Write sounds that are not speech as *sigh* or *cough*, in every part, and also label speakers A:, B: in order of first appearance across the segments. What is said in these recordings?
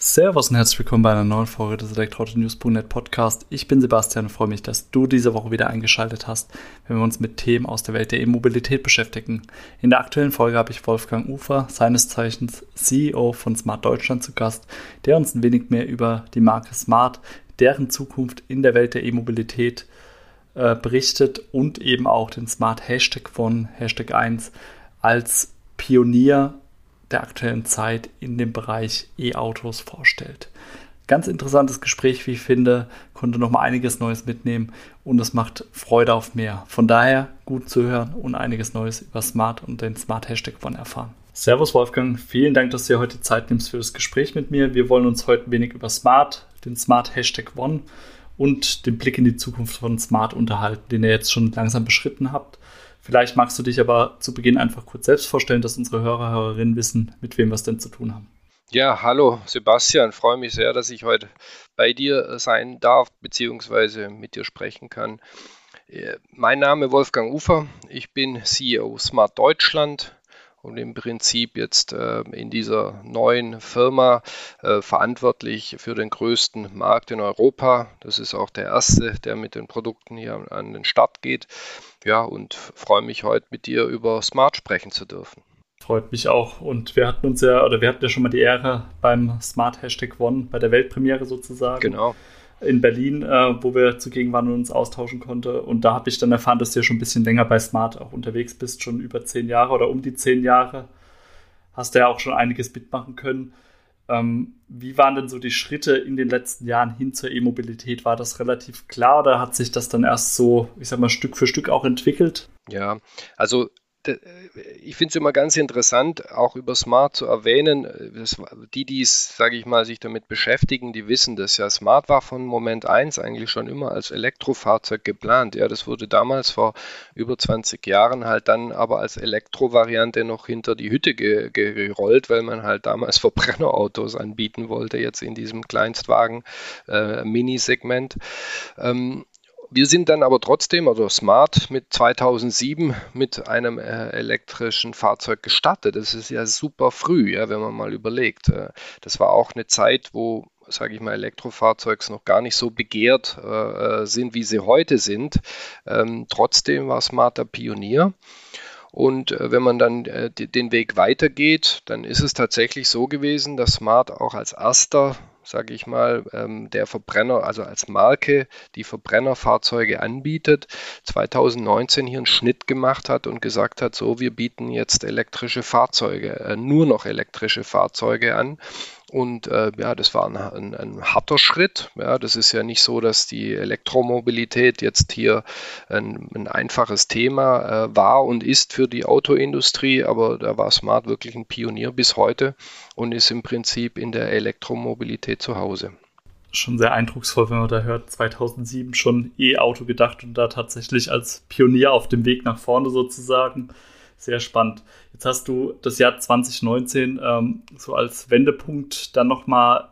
A: Servus und herzlich willkommen bei einer neuen Folge des Elektroauto-News.net Podcast. Ich bin Sebastian und freue mich, dass du diese Woche wieder eingeschaltet hast, wenn wir uns mit Themen aus der Welt der E-Mobilität beschäftigen. In der aktuellen Folge habe ich Wolfgang Ufer, seines Zeichens CEO von Smart Deutschland, zu Gast, der uns ein wenig mehr über die Marke Smart, deren Zukunft in der Welt der E-Mobilität äh, berichtet und eben auch den Smart Hashtag von Hashtag 1 als Pionier der aktuellen Zeit in dem Bereich E-Autos vorstellt. Ganz interessantes Gespräch, wie ich finde, konnte noch mal einiges Neues mitnehmen und es macht Freude auf mehr. Von daher gut zu hören und einiges Neues über Smart und den Smart Hashtag von erfahren. Servus Wolfgang, vielen Dank, dass du dir heute Zeit nimmst für das Gespräch mit mir. Wir wollen uns heute ein wenig über Smart, den Smart Hashtag One und den Blick in die Zukunft von Smart unterhalten, den ihr jetzt schon langsam beschritten habt. Vielleicht magst du dich aber zu Beginn einfach kurz selbst vorstellen, dass unsere Hörer, Hörerinnen wissen, mit wem wir es denn zu tun haben.
B: Ja, hallo Sebastian, freue mich sehr, dass ich heute bei dir sein darf, beziehungsweise mit dir sprechen kann. Äh, mein Name Wolfgang Ufer, ich bin CEO Smart Deutschland und im Prinzip jetzt äh, in dieser neuen Firma äh, verantwortlich für den größten Markt in Europa. Das ist auch der erste, der mit den Produkten hier an den Start geht. Ja, und freue mich heute mit dir über Smart sprechen zu dürfen.
A: Freut mich auch. Und wir hatten uns ja, oder wir hatten ja schon mal die Ehre beim Smart Hashtag One, bei der Weltpremiere sozusagen.
B: Genau
A: in Berlin, äh, wo wir zugegen waren und uns austauschen konnten. Und da habe ich dann erfahren, dass du ja schon ein bisschen länger bei Smart auch unterwegs bist, schon über zehn Jahre oder um die zehn Jahre. Hast du ja auch schon einiges mitmachen können. Ähm, wie waren denn so die Schritte in den letzten Jahren hin zur E-Mobilität? War das relativ klar oder hat sich das dann erst so, ich sag mal, Stück für Stück auch entwickelt?
B: Ja, also ich finde es immer ganz interessant, auch über Smart zu erwähnen. Das, die, die sage ich mal, sich damit beschäftigen, die wissen das ja. Smart war von Moment 1 eigentlich schon immer als Elektrofahrzeug geplant. Ja, das wurde damals vor über 20 Jahren halt dann aber als Elektrovariante noch hinter die Hütte ge gerollt, weil man halt damals *laughs* Verbrennerautos anbieten wollte, jetzt in diesem Kleinstwagen-Mini-Segment. Äh, ähm, wir sind dann aber trotzdem, also Smart, mit 2007 mit einem äh, elektrischen Fahrzeug gestartet. Das ist ja super früh, ja, wenn man mal überlegt. Äh, das war auch eine Zeit, wo sage ich mal, Elektrofahrzeugs noch gar nicht so begehrt äh, sind, wie sie heute sind. Ähm, trotzdem war Smart der Pionier. Und äh, wenn man dann äh, den Weg weitergeht, dann ist es tatsächlich so gewesen, dass Smart auch als erster sage ich mal, ähm, der Verbrenner, also als Marke, die Verbrennerfahrzeuge anbietet, 2019 hier einen Schnitt gemacht hat und gesagt hat, so, wir bieten jetzt elektrische Fahrzeuge, äh, nur noch elektrische Fahrzeuge an. Und äh, ja, das war ein, ein, ein, harter Schritt. Ja, das ist ja nicht so, dass die Elektromobilität jetzt hier ein, ein einfaches Thema äh, war und ist für die Autoindustrie, aber da war Smart wirklich ein Pionier bis heute und ist im Prinzip in der Elektromobilität zu Hause.
A: Schon sehr eindrucksvoll, wenn man da hört, 2007 schon E-Auto gedacht und da tatsächlich als Pionier auf dem Weg nach vorne sozusagen sehr spannend. Jetzt hast du das Jahr 2019 ähm, so als Wendepunkt dann nochmal,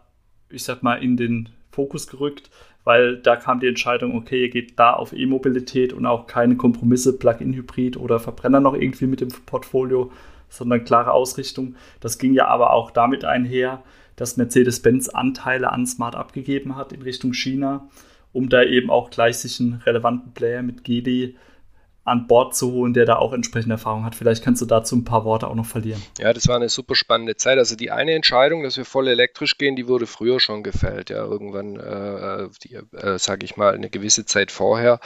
A: ich sag mal, in den Fokus gerückt, weil da kam die Entscheidung, okay, ihr geht da auf E-Mobilität und auch keine Kompromisse, Plug-in-Hybrid oder Verbrenner noch irgendwie mit dem Portfolio, sondern klare Ausrichtung. Das ging ja aber auch damit einher, dass Mercedes-Benz Anteile an Smart abgegeben hat in Richtung China, um da eben auch gleich sich einen relevanten Player mit GD an Bord zu holen, der da auch entsprechende Erfahrung hat. Vielleicht kannst du dazu ein paar Worte auch noch verlieren.
B: Ja, das war eine super spannende Zeit. Also die eine Entscheidung, dass wir voll elektrisch gehen, die wurde früher schon gefällt. Ja, irgendwann, äh, äh, sage ich mal, eine gewisse Zeit vorher.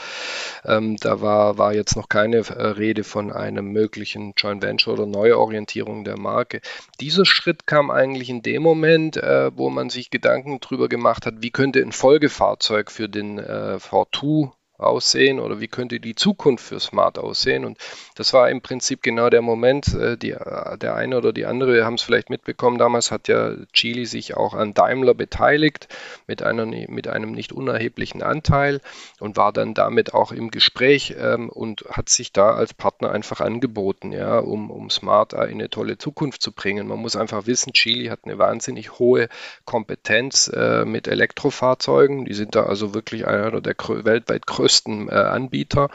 B: Ähm, da war, war jetzt noch keine äh, Rede von einem möglichen Joint Venture oder Neuorientierung der Marke. Dieser Schritt kam eigentlich in dem Moment, äh, wo man sich Gedanken darüber gemacht hat, wie könnte ein Folgefahrzeug für den äh, V2 aussehen oder wie könnte die Zukunft für Smart aussehen. Und das war im Prinzip genau der Moment, äh, die, äh, der eine oder die andere haben es vielleicht mitbekommen, damals hat ja Chili sich auch an Daimler beteiligt mit, einer, mit einem nicht unerheblichen Anteil und war dann damit auch im Gespräch ähm, und hat sich da als Partner einfach angeboten, ja, um, um Smart in eine tolle Zukunft zu bringen. Man muss einfach wissen, Chili hat eine wahnsinnig hohe Kompetenz äh, mit Elektrofahrzeugen. Die sind da also wirklich einer der weltweit größten äh, Anbieter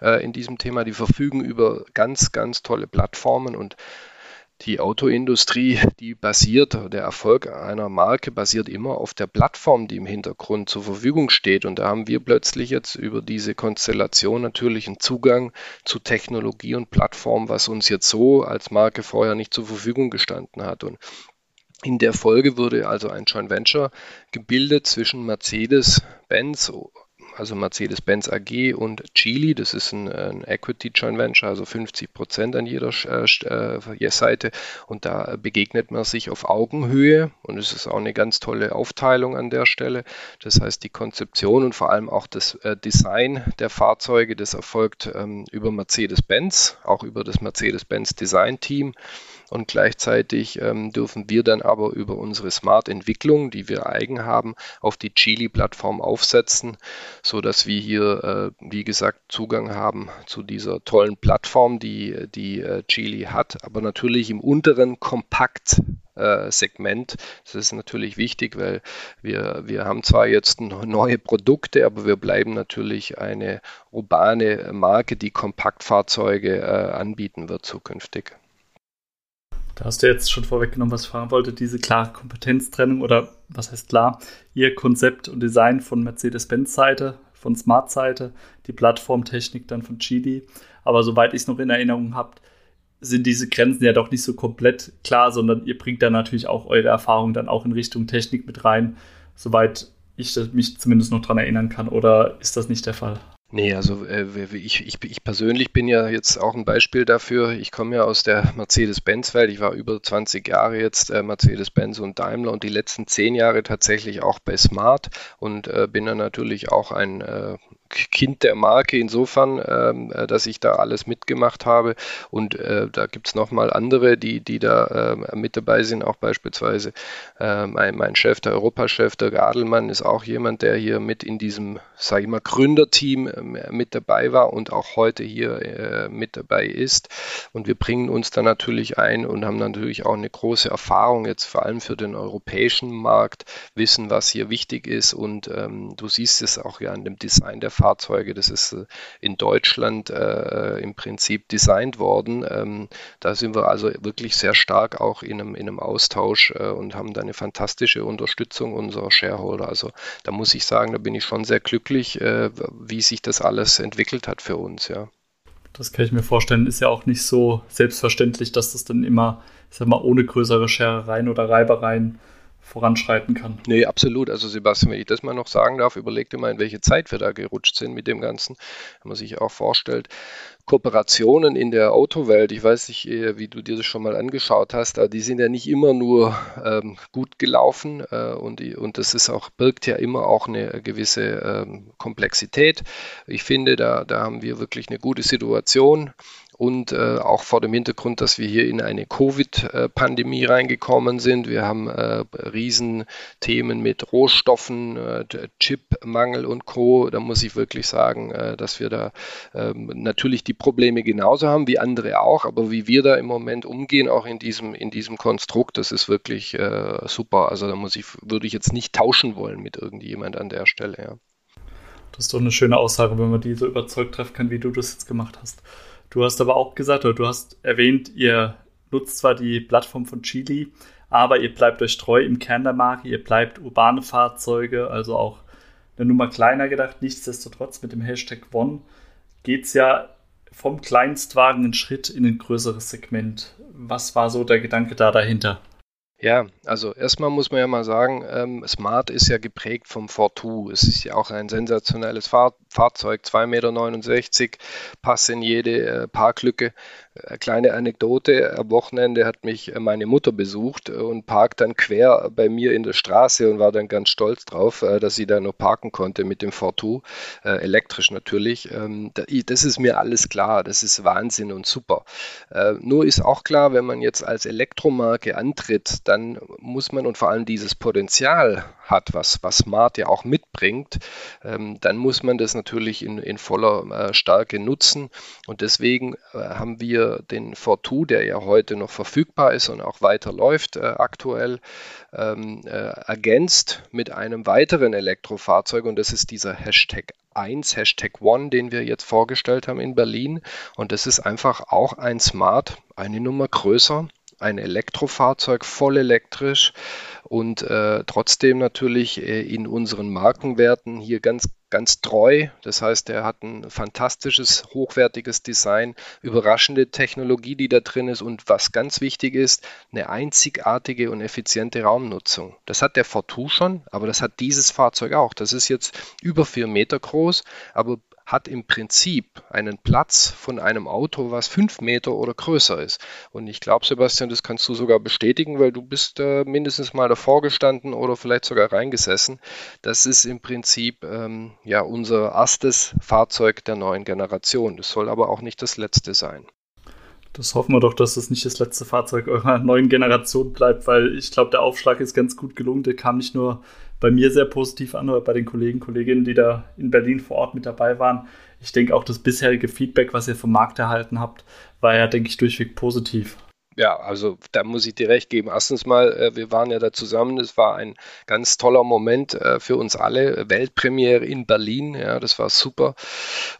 B: äh, in diesem Thema. Die verfügen über ganz, ganz tolle Plattformen und die Autoindustrie, die basiert, der Erfolg einer Marke basiert immer auf der Plattform, die im Hintergrund zur Verfügung steht. Und da haben wir plötzlich jetzt über diese Konstellation natürlich einen Zugang zu Technologie und Plattform, was uns jetzt so als Marke vorher nicht zur Verfügung gestanden hat. Und in der Folge wurde also ein Joint Venture gebildet zwischen Mercedes-Benz also Mercedes-Benz AG und Geely. Das ist ein, ein, Equity Joint Venture, also 50 Prozent an jeder äh, Seite. Und da begegnet man sich auf Augenhöhe und es ist auch eine ganz tolle Aufteilung an der Stelle. Das heißt, die Konzeption und vor allem auch das äh, Design der Fahrzeuge, das erfolgt ähm, über Mercedes-Benz, auch über das Mercedes-Benz Design Team. Und gleichzeitig ähm, dürfen wir dann aber über unsere Smart-Entwicklung, die wir eigen haben, auf die Geely-Plattform aufsetzen, sodass wir hier, äh, wie gesagt, Zugang haben zu dieser tollen Plattform, die, die äh, Geely hat, aber natürlich im unteren Kompakt äh, Segment. Das ist natürlich wichtig, weil wir, wir haben zwar jetzt neue Produkte, aber wir bleiben natürlich eine urbane Marke, die Kompaktfahrzeuge äh, anbieten wird zukünftig.
A: Da hast du jetzt schon vorweggenommen, was ich fragen wollte, diese klare Kompetenztrennung oder was heißt klar, ihr Konzept und Design von Mercedes-Benz-Seite, von Smart-Seite, die Plattformtechnik dann von Geely. Aber soweit ich es noch in Erinnerung habe, sind diese Grenzen ja doch nicht so komplett klar, sondern ihr bringt da natürlich auch eure Erfahrungen dann auch in Richtung Technik mit rein, soweit ich mich zumindest noch daran erinnern kann. Oder ist das nicht der Fall?
B: Nee, also äh, ich, ich, ich persönlich bin ja jetzt auch ein Beispiel dafür. Ich komme ja aus der Mercedes-Benz-Welt. Ich war über 20 Jahre jetzt äh, Mercedes-Benz und Daimler und die letzten zehn Jahre tatsächlich auch bei Smart und äh, bin dann natürlich auch ein äh, Kind der Marke insofern, ähm, äh, dass ich da alles mitgemacht habe. Und äh, da gibt es nochmal andere, die, die da äh, mit dabei sind, auch beispielsweise äh, mein, mein Chef, der Europachef, der Gadelmann, ist auch jemand, der hier mit in diesem, sage ich mal, Gründerteam äh, mit dabei war und auch heute hier äh, mit dabei ist. Und wir bringen uns da natürlich ein und haben natürlich auch eine große Erfahrung jetzt vor allem für den europäischen Markt, wissen, was hier wichtig ist. Und ähm, du siehst es auch ja an dem Design der Fahrzeuge. Das ist äh, in Deutschland äh, im Prinzip designt worden. Ähm, da sind wir also wirklich sehr stark auch in einem, in einem Austausch äh, und haben da eine fantastische Unterstützung unserer Shareholder. Also da muss ich sagen, da bin ich schon sehr glücklich, äh, wie sich das alles entwickelt hat für uns, ja.
A: Das kann ich mir vorstellen, ist ja auch nicht so selbstverständlich, dass das dann immer, ich sag mal, ohne größere Scherereien oder Reibereien voranschreiten kann.
B: Nee, absolut. Also Sebastian, wenn ich das mal noch sagen darf, überleg dir mal, in welche Zeit wir da gerutscht sind mit dem Ganzen. Wenn man sich auch vorstellt, Kooperationen in der Autowelt, ich weiß nicht, äh, wie du dir das schon mal angeschaut hast, die sind ja nicht immer nur ähm, gut gelaufen äh, und, und das ist auch, birgt ja immer auch eine gewisse ähm, Komplexität. Ich finde, da, da haben wir wirklich eine gute Situation und äh, auch vor dem Hintergrund, dass wir hier in eine Covid-Pandemie reingekommen sind. Wir haben äh, Riesenthemen mit Rohstoffen, äh, Chipmangel und Co. Da muss ich wirklich sagen, äh, dass wir da ähm, natürlich die Probleme genauso haben wie andere auch, aber wie wir da im Moment umgehen, auch in diesem, in diesem Konstrukt, das ist wirklich äh, super. Also da muss ich, würde ich jetzt nicht tauschen wollen mit irgendjemand an der Stelle. Ja.
A: Das ist doch eine schöne Aussage, wenn man die so überzeugt treffen kann, wie du das jetzt gemacht hast. Du hast aber auch gesagt, oder du hast erwähnt, ihr nutzt zwar die Plattform von Chili, aber ihr bleibt euch treu im Kern der Marke, ihr bleibt urbane Fahrzeuge, also auch eine Nummer kleiner gedacht. Nichtsdestotrotz mit dem Hashtag One geht es ja vom Kleinstwagen einen Schritt in ein größeres Segment. Was war so der Gedanke da dahinter?
B: Ja, also erstmal muss man ja mal sagen, ähm, Smart ist ja geprägt vom Fortu. Es ist ja auch ein sensationelles Fahr Fahrzeug, 2,69 Meter, passt in jede äh, Parklücke. Äh, kleine Anekdote, am Wochenende hat mich äh, meine Mutter besucht und parkt dann quer bei mir in der Straße und war dann ganz stolz drauf, äh, dass sie da noch parken konnte mit dem Fortu, äh, elektrisch natürlich. Ähm, das ist mir alles klar, das ist Wahnsinn und super. Äh, nur ist auch klar, wenn man jetzt als Elektromarke antritt, dann muss man und vor allem dieses Potenzial hat, was, was Smart ja auch mitbringt, ähm, dann muss man das natürlich in, in voller äh, Stärke nutzen. Und deswegen äh, haben wir den Fortu, der ja heute noch verfügbar ist und auch weiter läuft äh, aktuell, ähm, äh, ergänzt mit einem weiteren Elektrofahrzeug und das ist dieser Hashtag 1, Hashtag One, den wir jetzt vorgestellt haben in Berlin. Und das ist einfach auch ein Smart, eine Nummer größer, ein Elektrofahrzeug, voll elektrisch und äh, trotzdem natürlich äh, in unseren Markenwerten hier ganz, ganz treu. Das heißt, er hat ein fantastisches, hochwertiges Design, überraschende Technologie, die da drin ist und was ganz wichtig ist, eine einzigartige und effiziente Raumnutzung. Das hat der Fortu schon, aber das hat dieses Fahrzeug auch. Das ist jetzt über vier Meter groß, aber hat im Prinzip einen Platz von einem Auto, was fünf Meter oder größer ist. Und ich glaube, Sebastian, das kannst du sogar bestätigen, weil du bist äh, mindestens mal davor gestanden oder vielleicht sogar reingesessen. Das ist im Prinzip ähm, ja unser erstes Fahrzeug der neuen Generation. Das soll aber auch nicht das letzte sein.
A: Das hoffen wir doch, dass das nicht das letzte Fahrzeug eurer neuen Generation bleibt, weil ich glaube, der Aufschlag ist ganz gut gelungen. Der kam nicht nur bei mir sehr positiv an oder bei den Kollegen, Kolleginnen, die da in Berlin vor Ort mit dabei waren. Ich denke auch das bisherige Feedback, was ihr vom Markt erhalten habt, war ja, denke ich, durchweg positiv.
B: Ja, also da muss ich dir recht geben. Erstens mal, äh, wir waren ja da zusammen. Es war ein ganz toller Moment äh, für uns alle. Weltpremiere in Berlin, ja, das war super.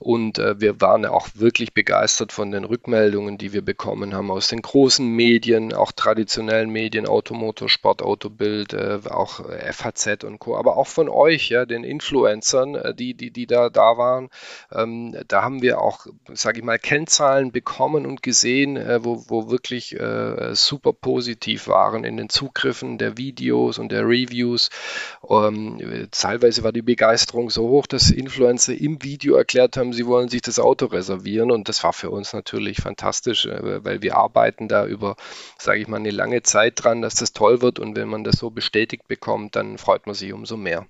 B: Und äh, wir waren auch wirklich begeistert von den Rückmeldungen, die wir bekommen haben aus den großen Medien, auch traditionellen Medien, Automotor, Sport, Autobild, auch FAZ und Co. Aber auch von euch, ja, den Influencern, die, die, die da da waren. Ähm, da haben wir auch, sage ich mal, Kennzahlen bekommen und gesehen, wo, wo wirklich äh, super positiv waren in den Zugriffen der Videos und der Reviews. Ähm, teilweise war die Begeisterung so hoch, dass Influencer im Video erklärt haben, sie wollen sich das Auto reservieren und das war für uns natürlich fantastisch, äh, weil wir arbeiten da über, sage ich mal, eine lange Zeit dran, dass das toll wird und wenn man das so bestätigt bekommt, dann freut man sich umso mehr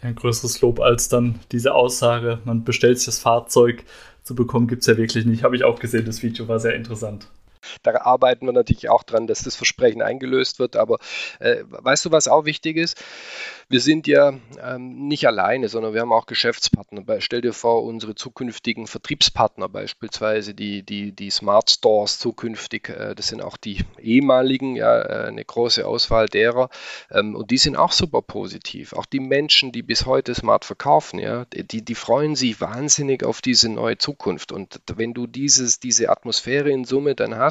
A: ein größeres Lob als dann diese Aussage, man bestellt sich das Fahrzeug zu bekommen, gibt es ja wirklich nicht. Habe ich auch gesehen, das Video war sehr interessant.
B: Da arbeiten wir natürlich auch dran, dass das Versprechen eingelöst wird. Aber äh, weißt du, was auch wichtig ist? Wir sind ja ähm, nicht alleine, sondern wir haben auch Geschäftspartner. Stell dir vor, unsere zukünftigen Vertriebspartner beispielsweise, die, die, die Smart Stores zukünftig, äh, das sind auch die ehemaligen, ja, äh, eine große Auswahl derer. Ähm, und die sind auch super positiv. Auch die Menschen, die bis heute Smart verkaufen, ja, die, die freuen sich wahnsinnig auf diese neue Zukunft. Und wenn du dieses, diese Atmosphäre in Summe dann hast,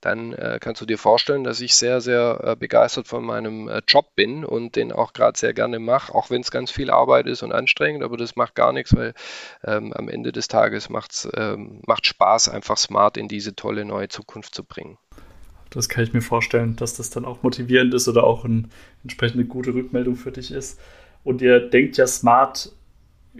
B: dann äh, kannst du dir vorstellen, dass ich sehr, sehr äh, begeistert von meinem äh, Job bin und den auch gerade sehr gerne mache, auch wenn es ganz viel Arbeit ist und anstrengend, aber das macht gar nichts, weil ähm, am Ende des Tages macht's, ähm, macht Spaß, einfach smart in diese tolle neue Zukunft zu bringen.
A: Das kann ich mir vorstellen, dass das dann auch motivierend ist oder auch eine entsprechende gute Rückmeldung für dich ist. Und ihr denkt ja smart,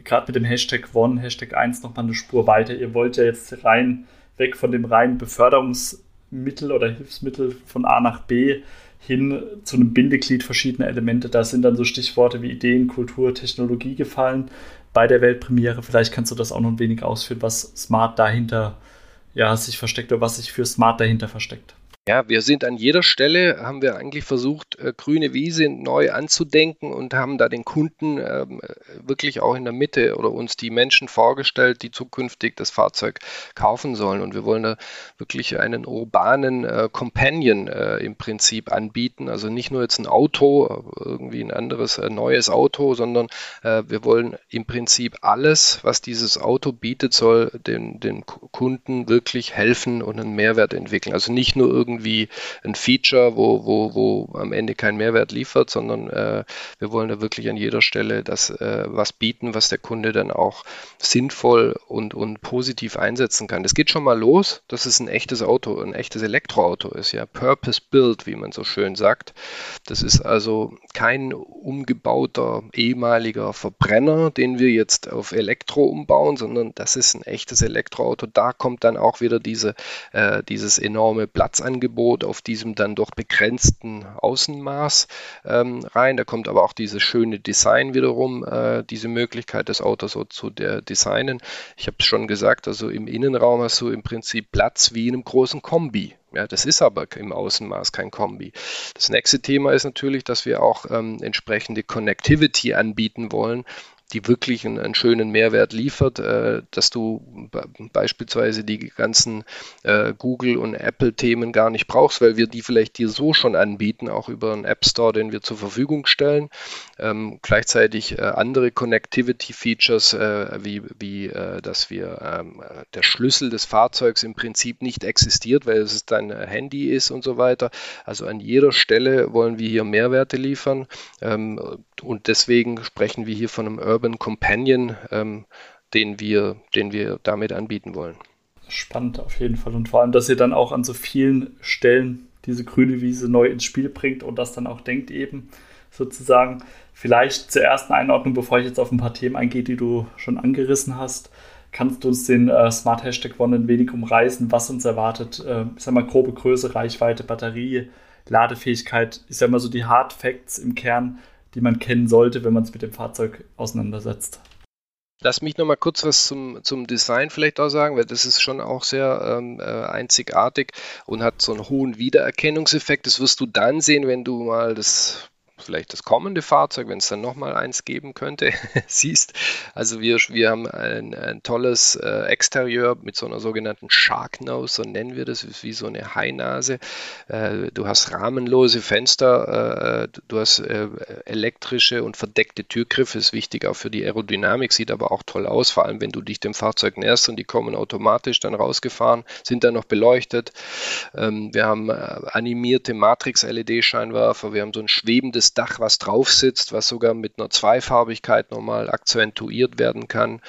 A: gerade mit dem Hashtag One, Hashtag 1 nochmal eine Spur weiter. Ihr wollt ja jetzt rein weg von dem reinen Beförderungsmittel oder Hilfsmittel von A nach B hin zu einem Bindeglied verschiedener Elemente. Da sind dann so Stichworte wie Ideen, Kultur, Technologie gefallen bei der Weltpremiere. Vielleicht kannst du das auch noch ein wenig ausführen, was Smart dahinter ja, sich versteckt oder was sich für Smart dahinter versteckt.
B: Ja, wir sind an jeder Stelle, haben wir eigentlich versucht, äh, grüne Wiese neu anzudenken und haben da den Kunden ähm, wirklich auch in der Mitte oder uns die Menschen vorgestellt, die zukünftig das Fahrzeug kaufen sollen. Und wir wollen da wirklich einen urbanen äh, Companion äh, im Prinzip anbieten. Also nicht nur jetzt ein Auto, irgendwie ein anderes neues Auto, sondern wir wollen im Prinzip alles, was dieses Auto bietet, soll den, den Kunden wirklich helfen und einen Mehrwert entwickeln. Also nicht nur irgendwie irgendwie ein Feature, wo, wo, wo am Ende keinen Mehrwert liefert, sondern äh, wir wollen da wirklich an jeder Stelle das äh, was bieten, was der Kunde dann auch sinnvoll und, und positiv einsetzen kann. Das geht schon mal los, dass es ein echtes Auto, ein echtes Elektroauto ist, ja, Purpose Built, wie man so schön sagt. Das ist also kein umgebauter ehemaliger Verbrenner, den wir jetzt auf Elektro umbauen, sondern das ist ein echtes Elektroauto. Da kommt dann auch wieder diese, äh, dieses enorme Platzangebot auf diesem dann doch begrenzten Außenmaß ähm, rein. Da kommt aber auch dieses schöne Design wiederum, äh, diese Möglichkeit, das Auto so zu designen. Ich habe es schon gesagt, also im Innenraum hast du im Prinzip Platz wie in einem großen Kombi. Ja, das ist aber im Außenmaß kein Kombi. Das nächste Thema ist natürlich, dass wir auch ähm, entsprechende Connectivity anbieten wollen, die wirklich einen, einen schönen Mehrwert liefert, äh, dass du beispielsweise die ganzen äh, Google- und Apple-Themen gar nicht brauchst, weil wir die vielleicht dir so schon anbieten, auch über einen App Store, den wir zur Verfügung stellen. Ähm, gleichzeitig äh, andere Connectivity-Features, äh, wie, wie äh, dass wir ähm, der Schlüssel des Fahrzeugs im Prinzip nicht existiert, weil es dein Handy ist und so weiter. Also an jeder Stelle wollen wir hier Mehrwerte liefern ähm, und deswegen sprechen wir hier von einem Urban Companion, ähm, den, wir, den wir damit anbieten wollen.
A: Spannend auf jeden Fall. Und vor allem, dass ihr dann auch an so vielen Stellen diese grüne Wiese neu ins Spiel bringt und das dann auch denkt eben sozusagen. Vielleicht zur ersten Einordnung, bevor ich jetzt auf ein paar Themen eingehe, die du schon angerissen hast. Kannst du uns den äh, Smart Hashtag One ein wenig umreißen, was uns erwartet? Äh, ich sag mal, grobe Größe, Reichweite, Batterie, Ladefähigkeit. Ich sag mal so die Hard Facts im Kern die man kennen sollte, wenn man es mit dem Fahrzeug auseinandersetzt.
B: Lass mich noch mal kurz was zum, zum Design vielleicht auch sagen, weil das ist schon auch sehr ähm, äh, einzigartig und hat so einen hohen Wiedererkennungseffekt. Das wirst du dann sehen, wenn du mal das vielleicht das kommende Fahrzeug, wenn es dann nochmal eins geben könnte, *laughs* siehst. Also wir, wir haben ein, ein tolles äh, Exterieur mit so einer sogenannten Shark Nose, so nennen wir das, wie so eine Hainase. Äh, du hast rahmenlose Fenster, äh, du hast äh, elektrische und verdeckte Türgriffe, ist wichtig auch für die Aerodynamik, sieht aber auch toll aus, vor allem wenn du dich dem Fahrzeug näherst und die kommen automatisch dann rausgefahren, sind dann noch beleuchtet. Ähm, wir haben äh, animierte Matrix-LED-Scheinwerfer, wir haben so ein schwebendes Dach, was drauf sitzt, was sogar mit einer Zweifarbigkeit nochmal akzentuiert werden kann.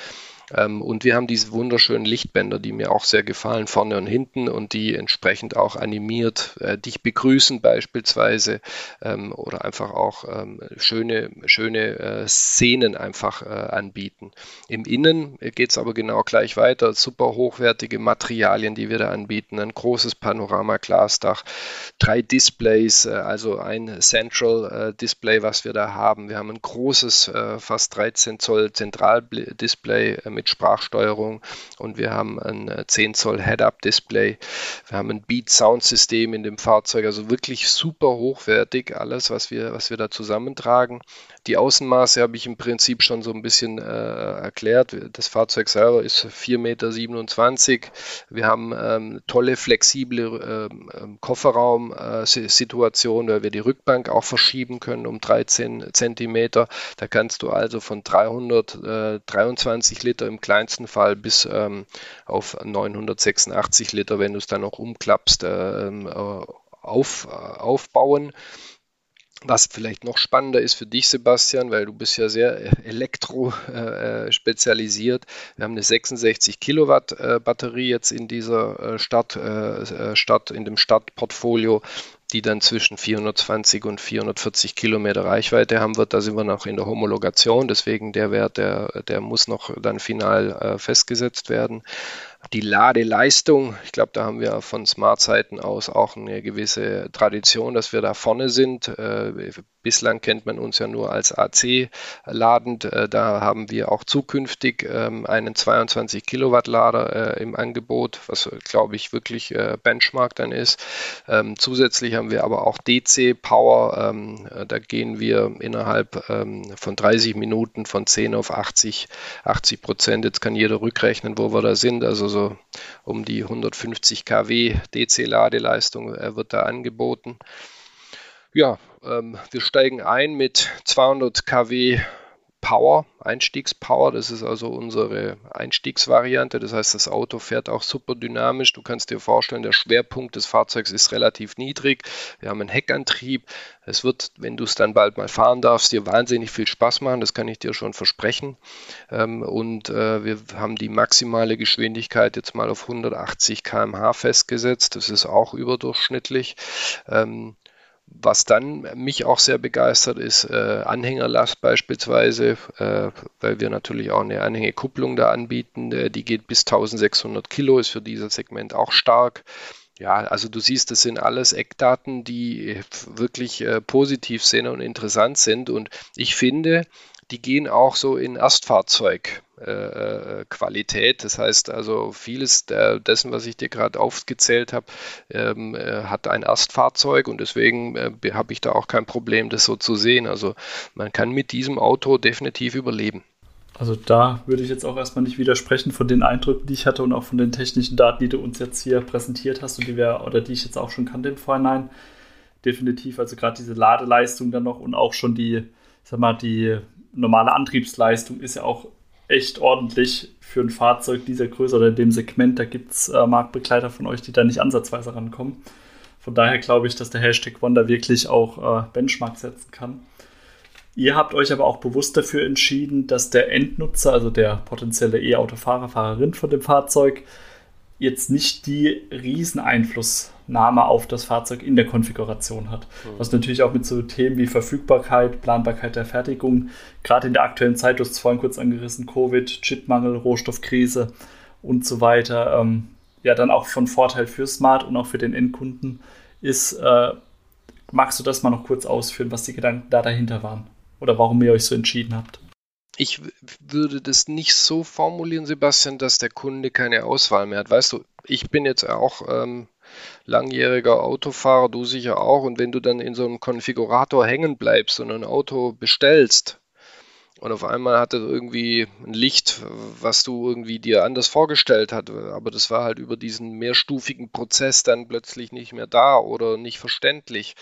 B: Ähm, und wir haben diese wunderschönen Lichtbänder, die mir auch sehr gefallen, vorne und hinten und die entsprechend auch animiert äh, dich begrüßen beispielsweise ähm, oder einfach auch ähm, schöne, schöne äh, Szenen einfach äh, anbieten. Im Innen geht es aber genau gleich weiter. Super hochwertige Materialien, die wir da anbieten. Ein großes Panorama-Glasdach, drei Displays, äh, also ein Central äh, Display, was wir da haben. Wir haben ein großes, äh, fast 13 Zoll Zentraldisplay mit Sprachsteuerung und wir haben ein 10 äh, Zoll Head-Up-Display. Wir haben ein Beat-Sound-System in dem Fahrzeug, also wirklich super hochwertig alles, was wir, was wir da zusammentragen. Die Außenmaße habe ich im Prinzip schon so ein bisschen äh, erklärt. Das Fahrzeug selber ist 4,27 Meter. Wir haben ähm, tolle, flexible ähm, ähm Kofferraum-Situation, äh, weil wir die Rückbank auch verschieben können um 13 Zentimeter. Da kannst du also von 323 Liter im kleinsten Fall bis ähm, auf 986 Liter, wenn du es dann noch umklappst, äh, ähm, auf, äh, aufbauen. Was vielleicht noch spannender ist für dich, Sebastian, weil du bist ja sehr äh, elektro äh, spezialisiert. Wir haben eine 66 Kilowatt äh, Batterie jetzt in dieser äh, Stadt, äh, Stadt, in dem Stadtportfolio, die dann zwischen 420 und 440 Kilometer Reichweite haben wird. Da sind wir noch in der Homologation, deswegen der Wert, der, der muss noch dann final äh, festgesetzt werden. Die Ladeleistung, ich glaube, da haben wir von Smart-Seiten aus auch eine gewisse Tradition, dass wir da vorne sind. Äh, bislang kennt man uns ja nur als AC ladend. Äh, da haben wir auch zukünftig ähm, einen 22 Kilowatt Lader äh, im Angebot, was glaube ich wirklich Benchmark dann ist. Ähm, zusätzlich haben wir aber auch DC Power. Ähm, da gehen wir innerhalb von 30 Minuten von 10 auf 80, 80 Prozent. Jetzt kann jeder rückrechnen, wo wir da sind. Also so um die 150 kW DC-Ladeleistung äh, wird da angeboten. Ja, ähm, wir steigen ein mit 200 kW Power, Einstiegspower. Das ist also unsere Einstiegsvariante. Das heißt, das Auto fährt auch super dynamisch. Du kannst dir vorstellen, der Schwerpunkt des Fahrzeugs ist relativ niedrig. Wir haben einen Heckantrieb. Es wird, wenn du es dann bald mal fahren darfst, dir wahnsinnig viel Spaß machen. Das kann ich dir schon versprechen. Ähm, und äh, wir haben die maximale Geschwindigkeit jetzt mal auf 180 km/h festgesetzt. Das ist auch überdurchschnittlich. Was dann mich auch sehr begeistert ist, äh, Anhängerlast beispielsweise, äh, weil wir natürlich auch eine Anhängekupplung da anbieten. Äh, die geht bis 1600 Kilo, ist für dieses Segment auch stark. Ja, also du siehst, das sind alles Eckdaten, die wirklich äh, positiv sind und interessant sind. Und ich finde, die gehen auch so in Erstfahrzeugqualität. Äh, das heißt also, vieles der, dessen, was ich dir gerade aufgezählt habe, ähm, äh, hat ein Erstfahrzeug und deswegen äh, habe ich da auch kein Problem, das so zu sehen. Also man kann mit diesem Auto definitiv überleben.
A: Also da würde ich jetzt auch erstmal nicht widersprechen von den Eindrücken, die ich hatte und auch von den technischen Daten, die du uns jetzt hier präsentiert hast und die wir oder die ich jetzt auch schon kannte im Vorhinein. Definitiv, also gerade diese Ladeleistung dann noch und auch schon die, sag mal, die normale Antriebsleistung ist ja auch echt ordentlich für ein Fahrzeug dieser Größe oder in dem Segment. Da gibt es äh, Marktbegleiter von euch, die da nicht ansatzweise rankommen. Von daher glaube ich, dass der Hashtag Wonder wirklich auch äh, Benchmark setzen kann. Ihr habt euch aber auch bewusst dafür entschieden, dass der Endnutzer, also der potenzielle E-Autofahrer, Fahrerin von dem Fahrzeug, jetzt nicht die Rieseneinflussnahme auf das Fahrzeug in der Konfiguration hat. Mhm. Was natürlich auch mit so Themen wie Verfügbarkeit, Planbarkeit der Fertigung, gerade in der aktuellen Zeit, du hast es vorhin kurz angerissen, Covid, Chipmangel, Rohstoffkrise und so weiter, ähm, ja dann auch von Vorteil für Smart und auch für den Endkunden ist. Äh, magst du das mal noch kurz ausführen, was die Gedanken da dahinter waren? Oder warum ihr euch so entschieden habt?
B: Ich würde das nicht so formulieren, Sebastian, dass der Kunde keine Auswahl mehr hat. Weißt du, ich bin jetzt auch ähm, langjähriger Autofahrer, du sicher auch. Und wenn du dann in so einem Konfigurator hängen bleibst und ein Auto bestellst, und auf einmal hatte irgendwie ein Licht, was du irgendwie dir anders vorgestellt hast, aber das war halt über diesen mehrstufigen Prozess dann plötzlich nicht mehr da oder nicht verständlich.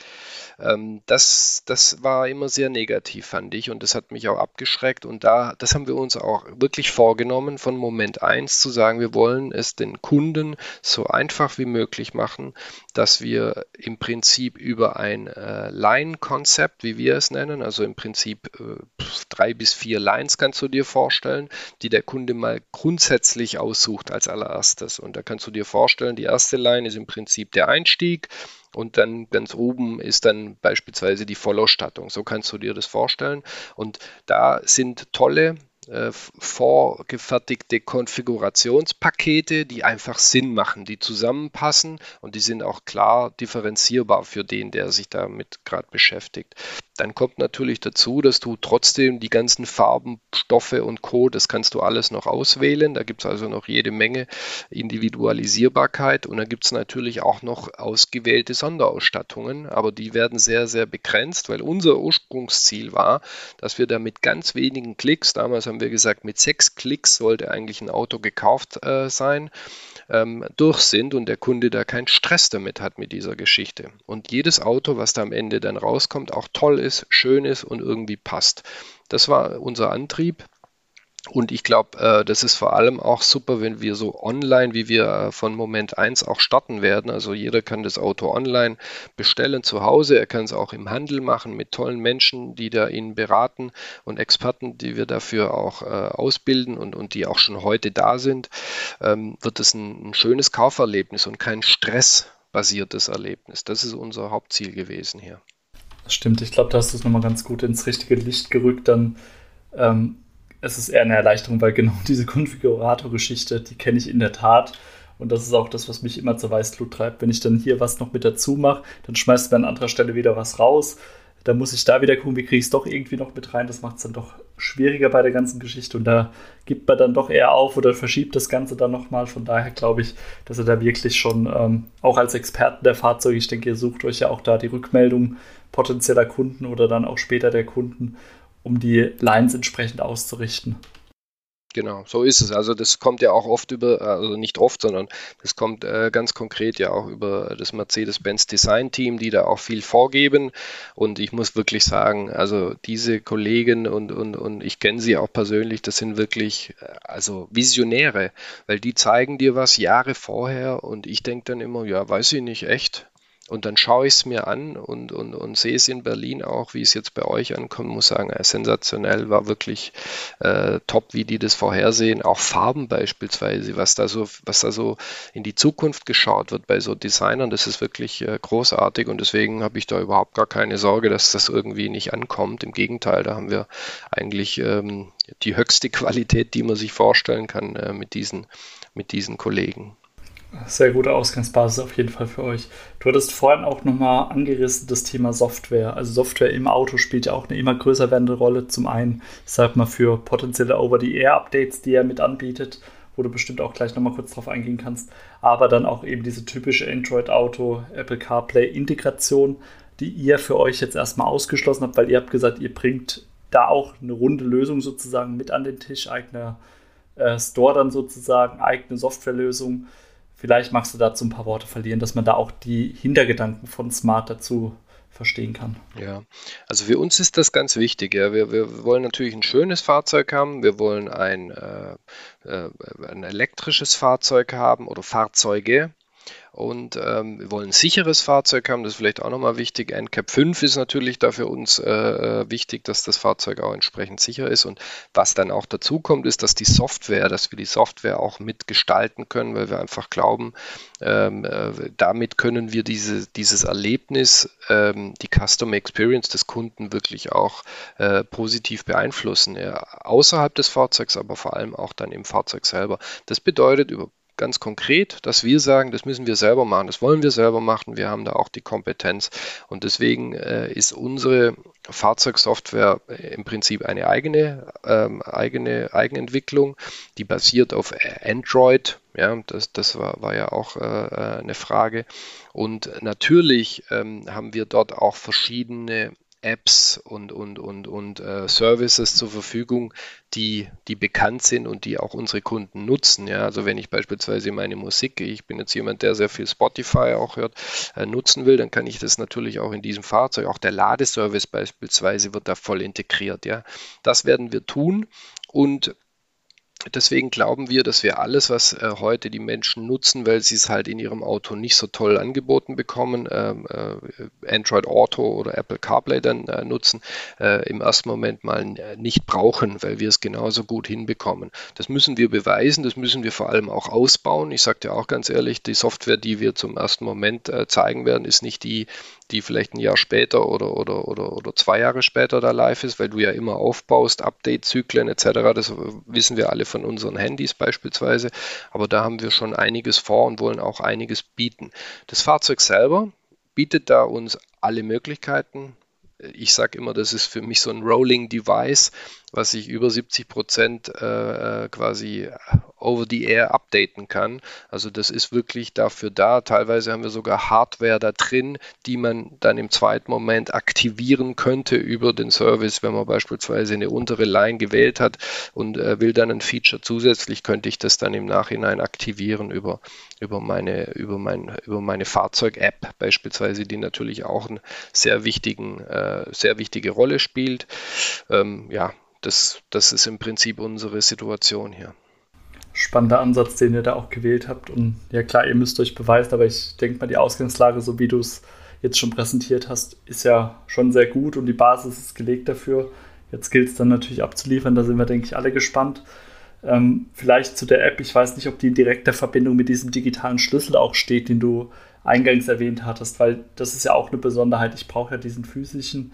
B: Ähm, das, das war immer sehr negativ, fand ich, und das hat mich auch abgeschreckt. Und da, das haben wir uns auch wirklich vorgenommen, von Moment 1 zu sagen, wir wollen es den Kunden so einfach wie möglich machen, dass wir im Prinzip über ein äh, Line-Konzept, wie wir es nennen, also im Prinzip äh, drei bis vier Lines kannst du dir vorstellen, die der Kunde mal grundsätzlich aussucht als allererstes. Und da kannst du dir vorstellen, die erste Line ist im Prinzip der Einstieg und dann ganz oben ist dann beispielsweise die Vollausstattung. So kannst du dir das vorstellen. Und da sind tolle äh, vorgefertigte Konfigurationspakete, die einfach Sinn machen, die zusammenpassen und die sind auch klar differenzierbar für den, der sich damit gerade beschäftigt. Dann kommt natürlich dazu, dass du trotzdem die ganzen Farben, Stoffe und Co., das kannst du alles noch auswählen. Da gibt es also noch jede Menge Individualisierbarkeit und dann gibt es natürlich auch noch ausgewählte Sonderausstattungen, aber die werden sehr, sehr begrenzt, weil unser Ursprungsziel war, dass wir da mit ganz wenigen Klicks, damals haben wir gesagt, mit sechs Klicks sollte eigentlich ein Auto gekauft äh, sein, ähm, durch sind und der Kunde da keinen Stress damit hat mit dieser Geschichte. Und jedes Auto, was da am Ende dann rauskommt, auch toll ist, schön ist und irgendwie passt. Das war unser Antrieb. Und ich glaube, äh, das ist vor allem auch super, wenn wir so online, wie wir äh, von Moment 1 auch starten werden. Also jeder kann das Auto online bestellen zu Hause. Er kann es auch im Handel machen mit tollen Menschen, die da ihn beraten und Experten, die wir dafür auch äh, ausbilden und, und die auch schon heute da sind. Ähm, wird es ein, ein schönes Kauferlebnis und kein stressbasiertes Erlebnis. Das ist unser Hauptziel gewesen hier.
A: Stimmt. Ich glaube, da hast du es nochmal ganz gut ins richtige Licht gerückt. Dann ähm es ist eher eine Erleichterung, weil genau *laughs* diese Konfigurator-Geschichte, die kenne ich in der Tat. Und das ist auch das, was mich immer zur Weißglut treibt. Wenn ich dann hier was noch mit dazu mache, dann schmeißt mir an anderer Stelle wieder was raus. Dann muss ich da wieder gucken, wie kriege ich es doch irgendwie noch mit rein. Das macht es dann doch schwieriger bei der ganzen Geschichte. Und da gibt man dann doch eher auf oder verschiebt das Ganze dann nochmal. Von daher glaube ich, dass ihr da wirklich schon, ähm, auch als Experten der Fahrzeuge, ich denke, ihr sucht euch ja auch da die Rückmeldung potenzieller Kunden oder dann auch später der Kunden um die Lines entsprechend auszurichten.
B: Genau, so ist es. Also das kommt ja auch oft über, also nicht oft, sondern das kommt äh, ganz konkret ja auch über das Mercedes-Benz Design Team, die da auch viel vorgeben. Und ich muss wirklich sagen, also diese Kollegen und, und, und ich kenne sie auch persönlich, das sind wirklich äh, also Visionäre, weil die zeigen dir was Jahre vorher und ich denke dann immer, ja, weiß ich nicht echt. Und dann schaue ich es mir an und, und, und sehe es in Berlin auch, wie es jetzt bei euch ankommt, muss sagen, äh, sensationell, war wirklich äh, top, wie die das vorhersehen. Auch Farben beispielsweise, was da so, was da so in die Zukunft geschaut wird bei so Designern, das ist wirklich äh, großartig und deswegen habe ich da überhaupt gar keine Sorge, dass das irgendwie nicht ankommt. Im Gegenteil, da haben wir eigentlich ähm, die höchste *laughs* Qualität, die man sich vorstellen kann äh, mit, diesen, mit diesen Kollegen.
A: Sehr gute Ausgangsbasis auf jeden Fall für euch. Du hattest vorhin auch nochmal angerissen das Thema Software. Also Software im Auto spielt ja auch eine immer größer werdende Rolle. Zum einen, ich sag mal, für potenzielle Over-the-Air-Updates, die er mit anbietet, wo du bestimmt auch gleich nochmal kurz drauf eingehen kannst. Aber dann auch eben diese typische Android-Auto, Apple CarPlay-Integration, die ihr für euch jetzt erstmal ausgeschlossen habt, weil ihr habt gesagt, ihr bringt da auch eine runde Lösung sozusagen mit an den Tisch, eigener äh, Store dann sozusagen, eigene Softwarelösung. Vielleicht magst du dazu ein paar Worte verlieren, dass man da auch die Hintergedanken von Smart dazu verstehen kann.
B: Ja, also für uns ist das ganz wichtig. Ja. Wir, wir wollen natürlich ein schönes Fahrzeug haben, wir wollen ein, äh, äh ein elektrisches Fahrzeug haben oder Fahrzeuge. Und ähm, wir wollen ein sicheres Fahrzeug haben, das ist vielleicht auch nochmal wichtig. NCAP 5 ist natürlich da für uns äh, äh, wichtig, dass das Fahrzeug auch entsprechend sicher ist. Und was dann auch dazu kommt, ist, dass die Software, dass wir die Software auch mitgestalten können, weil wir einfach glauben, ähm, äh, damit können wir diese, dieses Erlebnis, ähm, die Custom Experience des Kunden wirklich auch äh, positiv beeinflussen. Ja, außerhalb des Fahrzeugs, aber vor allem auch dann im Fahrzeug selber. Das bedeutet über ganz konkret, dass wir sagen, das müssen wir selber machen, das wollen wir selber machen, wir haben da auch die Kompetenz. Und deswegen äh, ist unsere Fahrzeugsoftware äh, im Prinzip eine eigene, ähm, eigene Eigenentwicklung, die basiert auf Android, ja, das, das war, war ja auch äh, äh eine Frage. Und natürlich ähm, haben wir dort auch verschiedene Apps und, und, und, und äh, Services zur Verfügung, die, die bekannt sind und die auch unsere Kunden nutzen. Ja, also wenn ich beispielsweise meine Musik, ich bin jetzt jemand, der sehr viel Spotify auch hört, äh, nutzen will, dann kann ich das natürlich auch in diesem Fahrzeug. Auch der Ladeservice beispielsweise wird da voll integriert. Ja, das werden wir tun und Deswegen glauben wir, dass wir alles, was äh, heute die Menschen nutzen, weil sie es halt in ihrem Auto nicht so toll angeboten bekommen, ähm, äh, Android Auto oder Apple CarPlay dann äh, nutzen, äh, im ersten Moment mal äh, nicht brauchen, weil wir es genauso gut hinbekommen. Das müssen wir beweisen, das müssen wir vor allem auch ausbauen. Ich dir auch ganz ehrlich, die Software, die wir zum ersten Moment äh, zeigen werden, ist nicht die, die vielleicht ein Jahr später oder, oder, oder, oder zwei Jahre später da live ist, weil du ja immer aufbaust, Update-Zyklen etc. Das wissen wir alle von unseren Handys beispielsweise. Aber da haben wir schon einiges vor und wollen auch einiges bieten. Das Fahrzeug selber bietet da uns alle Möglichkeiten. Ich sage immer, das ist für mich so ein Rolling Device, was ich über 70 Prozent äh, äh, quasi over the air updaten kann. Also das ist wirklich dafür da. Teilweise haben wir sogar Hardware da drin, die man dann im zweiten Moment aktivieren könnte über den Service, wenn man beispielsweise eine untere Line gewählt hat und äh, will dann ein Feature zusätzlich, könnte ich das dann im Nachhinein aktivieren über, über meine, über mein, über meine Fahrzeug-App beispielsweise, die natürlich auch eine sehr wichtigen, äh, sehr wichtige Rolle spielt. Ähm, ja, das, das ist im Prinzip unsere Situation hier.
A: Spannender Ansatz, den ihr da auch gewählt habt. Und ja klar, ihr müsst euch beweisen, aber ich denke mal, die Ausgangslage, so wie du es jetzt schon präsentiert hast, ist ja schon sehr gut und die Basis ist gelegt dafür. Jetzt gilt es dann natürlich abzuliefern, da sind wir, denke ich, alle gespannt. Ähm, vielleicht zu der App, ich weiß nicht, ob die in direkter Verbindung mit diesem digitalen Schlüssel auch steht, den du eingangs erwähnt hattest, weil das ist ja auch eine Besonderheit. Ich brauche ja diesen physischen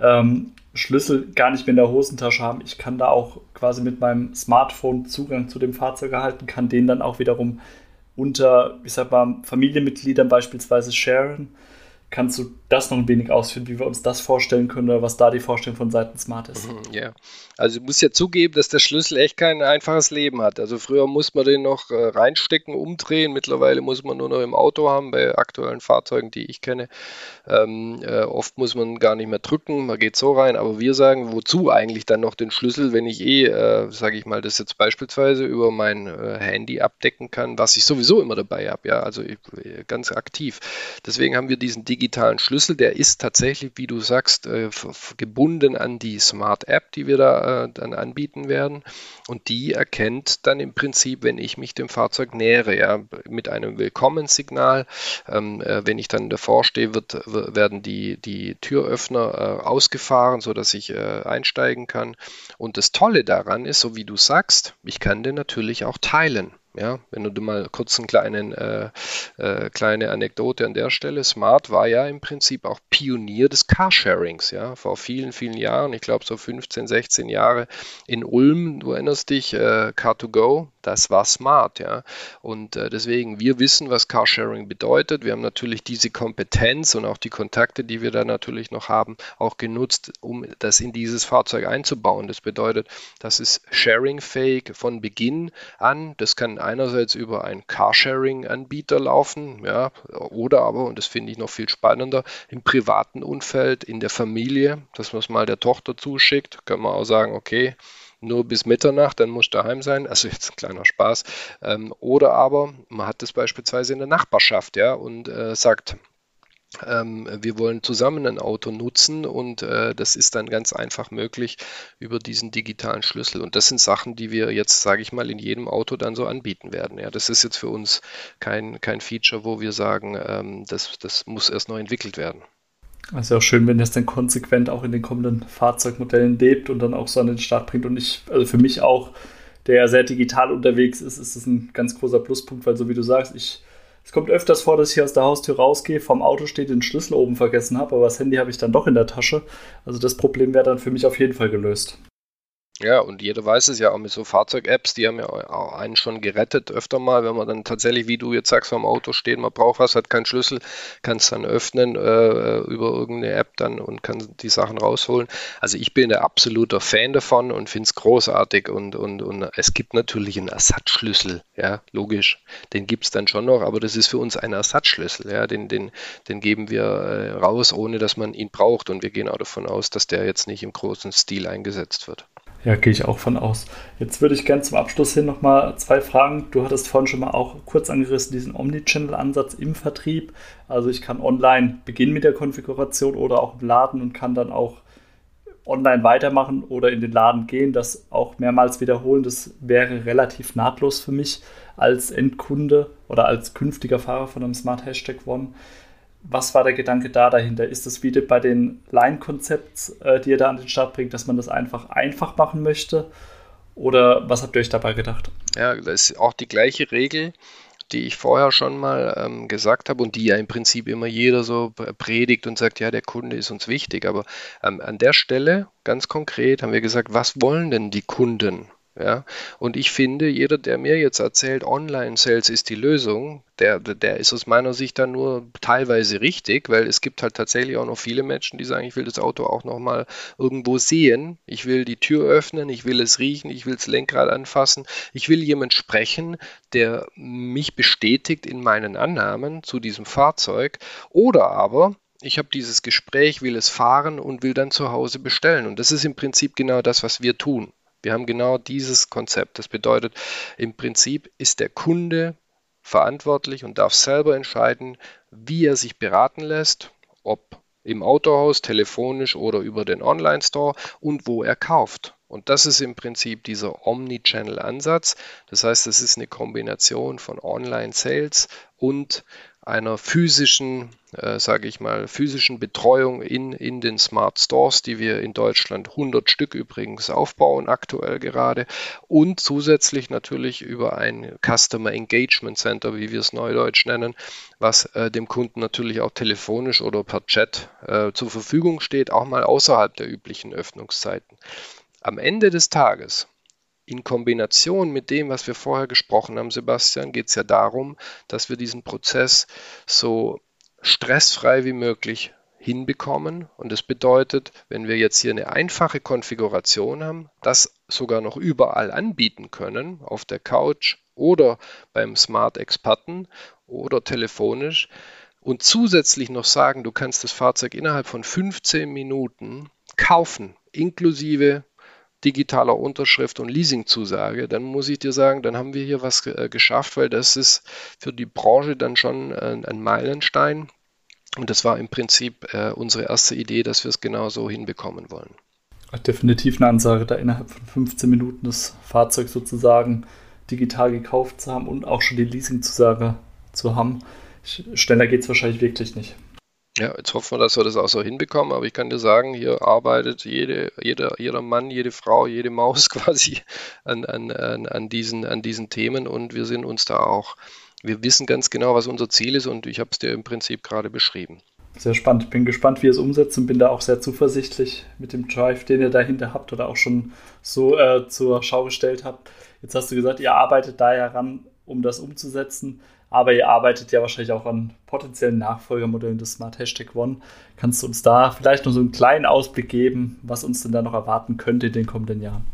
A: ähm, Schlüssel gar nicht mehr in der Hosentasche haben. Ich kann da auch quasi mit meinem Smartphone Zugang zu dem Fahrzeug erhalten, kann den dann auch wiederum unter, ich sag mal, Familienmitgliedern beispielsweise sharen. Kannst du das noch ein wenig ausführen, wie wir uns das vorstellen können oder was da die Vorstellung von Seiten Smart ist?
B: Mhm, ja, also ich muss ja zugeben, dass der Schlüssel echt kein einfaches Leben hat. Also früher muss man den noch äh, reinstecken, umdrehen. Mittlerweile muss man nur noch im Auto haben, bei aktuellen Fahrzeugen, die ich kenne. Ähm, äh, oft muss man gar nicht mehr drücken, man geht so rein. Aber wir sagen, wozu eigentlich dann noch den Schlüssel, wenn ich eh, äh, sage ich mal, das jetzt beispielsweise über mein äh, Handy abdecken kann, was ich sowieso immer dabei habe. Ja, also ich, ganz aktiv. Deswegen haben wir diesen digitalen Schlüssel, der ist tatsächlich, wie du sagst, äh, gebunden an die Smart App, die wir da äh, dann anbieten werden. Und die erkennt dann im Prinzip, wenn ich mich dem Fahrzeug nähere, ja, mit einem Willkommenssignal. Ähm, äh, wenn ich dann davor stehe, wird, werden die, die Türöffner ausgefahren, sodass ich einsteigen kann. Und das Tolle daran ist, so wie du sagst, ich kann den natürlich auch teilen. Ja, wenn du mal kurz eine kleinen, äh, äh, kleine Anekdote an der Stelle. Smart war ja im Prinzip auch Pionier des Carsharings, ja, vor vielen, vielen Jahren, ich glaube so 15, 16 Jahre in Ulm, du erinnerst dich, äh, Car2Go, das war smart, ja. Und äh, deswegen, wir wissen, was Carsharing bedeutet. Wir haben natürlich diese Kompetenz und auch die Kontakte, die wir da natürlich noch haben, auch genutzt, um das in dieses Fahrzeug einzubauen. Das bedeutet, das ist sharing-fähig von Beginn an. Das kann einerseits über einen Carsharing-Anbieter laufen, ja, oder aber, und das finde ich noch viel spannender, im privaten Umfeld, in der Familie, dass man es mal der Tochter zuschickt, kann man auch sagen, okay, nur bis Mitternacht, dann muss daheim sein. Also jetzt ein kleiner Spaß. Ähm, oder aber man hat das beispielsweise in der Nachbarschaft, ja, und äh, sagt, ähm, wir wollen zusammen ein Auto nutzen und äh, das ist dann ganz einfach möglich über diesen digitalen Schlüssel. Und das sind Sachen, die wir jetzt, sage ich mal, in jedem Auto dann so anbieten werden. Ja, das ist jetzt für uns kein, kein Feature, wo wir sagen, ähm, das, das muss erst noch entwickelt werden.
A: Also auch schön, wenn das dann konsequent auch in den kommenden Fahrzeugmodellen lebt und dann auch so an den Start bringt. Und ich, also für mich auch, der sehr digital unterwegs ist, ist das ein ganz großer Pluspunkt, weil so wie du sagst, ich, es kommt öfters vor, dass ich aus der Haustür rausgehe, vom Auto steht, den Schlüssel oben vergessen habe, aber das Handy habe ich dann doch in der Tasche. Also das Problem wäre dann für mich auf jeden Fall gelöst.
B: Ja, und jeder weiß es ja auch mit so Fahrzeug-Apps, die haben ja einen schon gerettet öfter mal, wenn man dann tatsächlich, wie du jetzt sagst, dem Auto steht, man braucht was, hat keinen Schlüssel, kann es dann öffnen äh, über irgendeine App dann und kann die Sachen rausholen. Also ich bin ein absoluter Fan davon und finde es großartig und, und, und es gibt natürlich einen Ersatzschlüssel, ja, logisch. Den gibt es dann schon noch, aber das ist für uns ein Ersatzschlüssel, ja, den, den, den geben wir äh, raus, ohne dass man ihn braucht und wir gehen auch davon aus, dass der jetzt nicht im großen Stil eingesetzt wird.
A: Ja, gehe ich auch von aus. Jetzt würde ich gerne zum Abschluss hin nochmal zwei Fragen. Du hattest vorhin schon mal auch kurz angerissen, diesen Omnichannel-Ansatz im Vertrieb. Also ich kann online beginnen mit der Konfiguration oder auch im Laden und kann dann auch online weitermachen oder in den Laden gehen, das auch mehrmals wiederholen. Das wäre relativ nahtlos für mich als Endkunde oder als künftiger Fahrer von einem Smart Hashtag One was war der Gedanke da dahinter? Ist das wieder bei den Line-Konzepts, äh, die ihr da an den Start bringt, dass man das einfach einfach machen möchte? Oder was habt ihr euch dabei gedacht?
B: Ja, das ist auch die gleiche Regel, die ich vorher schon mal ähm, gesagt habe und die ja im Prinzip immer jeder so predigt und sagt, ja, der Kunde ist uns wichtig. Aber ähm, an der Stelle, ganz konkret, haben wir gesagt, was wollen denn die Kunden? Ja, und ich finde, jeder, der mir jetzt erzählt, Online-Sales ist die Lösung, der, der ist aus meiner Sicht dann nur teilweise richtig, weil es gibt halt tatsächlich auch noch viele Menschen, die sagen, ich will das Auto auch nochmal irgendwo sehen, ich will die Tür öffnen, ich will es riechen, ich will das Lenkrad anfassen, ich will jemand sprechen, der mich bestätigt in meinen Annahmen zu diesem Fahrzeug oder aber ich habe dieses Gespräch, will es fahren und will dann zu Hause bestellen. Und das ist im Prinzip genau das, was wir tun. Wir haben genau dieses Konzept. Das bedeutet, im Prinzip ist der Kunde verantwortlich und darf selber entscheiden, wie er sich beraten lässt, ob im Autohaus, telefonisch oder über den Online-Store und wo er kauft. Und das ist im Prinzip dieser Omnichannel-Ansatz. Das heißt, es ist eine Kombination von Online-Sales und einer physischen, äh, sage ich mal, physischen Betreuung in, in den Smart Stores, die wir in Deutschland 100 Stück übrigens aufbauen, aktuell gerade, und zusätzlich natürlich über ein Customer Engagement Center, wie wir es neudeutsch nennen, was äh, dem Kunden natürlich auch telefonisch oder per Chat äh, zur Verfügung steht, auch mal außerhalb der üblichen Öffnungszeiten. Am Ende des Tages in Kombination mit dem, was wir vorher gesprochen haben, Sebastian, geht es ja darum, dass wir diesen Prozess so stressfrei wie möglich hinbekommen. Und das bedeutet, wenn wir jetzt hier eine einfache Konfiguration haben, das sogar noch überall anbieten können, auf der Couch oder beim Smart Experten oder telefonisch und zusätzlich noch sagen, du kannst das Fahrzeug innerhalb von 15 Minuten kaufen, inklusive digitaler Unterschrift und Leasingzusage, dann muss ich dir sagen, dann haben wir hier was äh, geschafft, weil das ist für die Branche dann schon äh, ein Meilenstein. Und das war im Prinzip äh, unsere erste Idee, dass wir es genau so hinbekommen wollen.
A: Definitiv eine Ansage, da innerhalb von 15 Minuten das Fahrzeug sozusagen digital gekauft zu haben und auch schon die Leasingzusage zu haben. Schneller geht es wahrscheinlich wirklich nicht.
B: Ja, jetzt hoffen wir, dass wir das auch so hinbekommen, aber ich kann dir sagen, hier arbeitet jede, jeder, jeder Mann, jede Frau, jede Maus *laughs* quasi an, an, an, diesen, an diesen Themen und wir sind uns da auch, wir wissen ganz genau, was unser Ziel ist und ich habe es dir im Prinzip gerade beschrieben.
A: Sehr spannend. Bin gespannt, wie ihr es umsetzt und bin da auch sehr zuversichtlich mit dem Drive, den ihr dahinter habt oder auch schon so äh, zur Schau gestellt habt. Jetzt hast du gesagt, ihr arbeitet da ja ran, um das umzusetzen. Aber ihr arbeitet ja wahrscheinlich auch an potenziellen Nachfolgermodellen des Smart Hashtag One. Kannst du uns da vielleicht noch so einen kleinen Ausblick geben, was uns denn da noch erwarten könnte in den kommenden Jahren?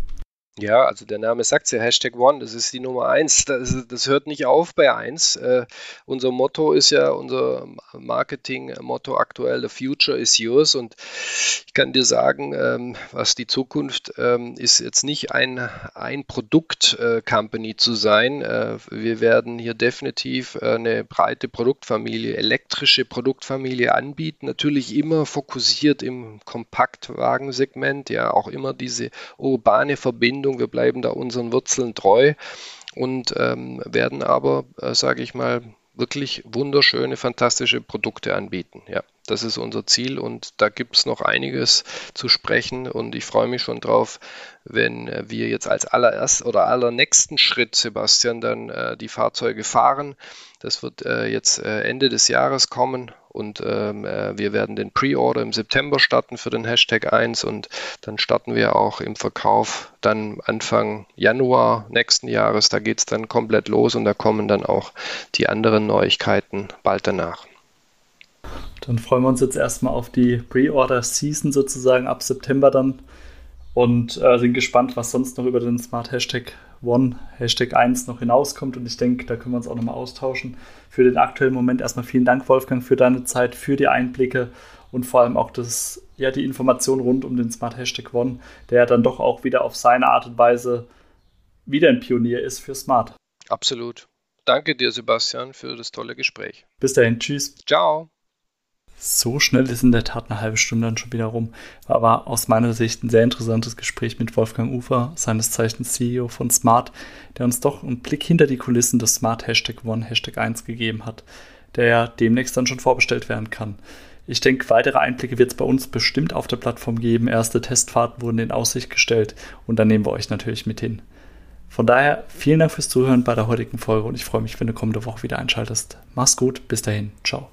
B: Ja, also der Name sagt ja, Hashtag One, das ist die Nummer eins. Das, das hört nicht auf bei eins. Äh, unser Motto ist ja, unser Marketing-Motto aktuell, The Future is yours. Und ich kann dir sagen, ähm, was die Zukunft ähm, ist jetzt nicht ein, ein Produkt-Company äh, zu sein. Äh, wir werden hier definitiv äh, eine breite Produktfamilie, elektrische Produktfamilie anbieten. Natürlich immer fokussiert im Kompaktwagensegment, ja, auch immer diese urbane Verbindung Verbindung. Wir bleiben da unseren Wurzeln treu und ähm, werden aber, äh, sage ich mal, wirklich wunderschöne, fantastische Produkte anbieten. Ja, das ist unser Ziel und da gibt es noch einiges zu sprechen und ich freue mich schon drauf, wenn äh, wir jetzt als allererst oder allernächsten Schritt, Sebastian, dann äh, die Fahrzeuge fahren. Das wird äh, jetzt äh, Ende des Jahres kommen und ähm, äh, wir werden den Pre-Order im September starten für den Hashtag 1 und dann starten wir auch im Verkauf dann Anfang Januar nächsten Jahres. Da geht es dann komplett los und da kommen dann auch die anderen Neuigkeiten bald danach.
A: Dann freuen wir uns jetzt erstmal auf die Pre-Order-Season sozusagen ab September dann und äh, sind gespannt, was sonst noch über den Smart Hashtag One, Hashtag 1 noch hinauskommt. Und ich denke, da können wir uns auch nochmal austauschen. Für den aktuellen Moment erstmal vielen Dank, Wolfgang, für deine Zeit, für die Einblicke und vor allem auch das, ja, die Information rund um den Smart Hashtag One, der dann doch auch wieder auf seine Art und Weise wieder ein Pionier ist für Smart.
B: Absolut. Danke dir, Sebastian, für das tolle Gespräch.
A: Bis dahin, tschüss.
B: Ciao.
A: So schnell ist in der Tat eine halbe Stunde dann schon wieder rum. Aber aus meiner Sicht ein sehr interessantes Gespräch mit Wolfgang Ufer, seines Zeichens CEO von Smart, der uns doch einen Blick hinter die Kulissen des Smart Hashtag One, Hashtag 1 gegeben hat, der ja demnächst dann schon vorbestellt werden kann. Ich denke, weitere Einblicke wird es bei uns bestimmt auf der Plattform geben. Erste Testfahrten wurden in Aussicht gestellt und dann nehmen wir euch natürlich mit hin. Von daher vielen Dank fürs Zuhören bei der heutigen Folge und ich freue mich, wenn du kommende Woche wieder einschaltest. Mach's gut, bis dahin, ciao.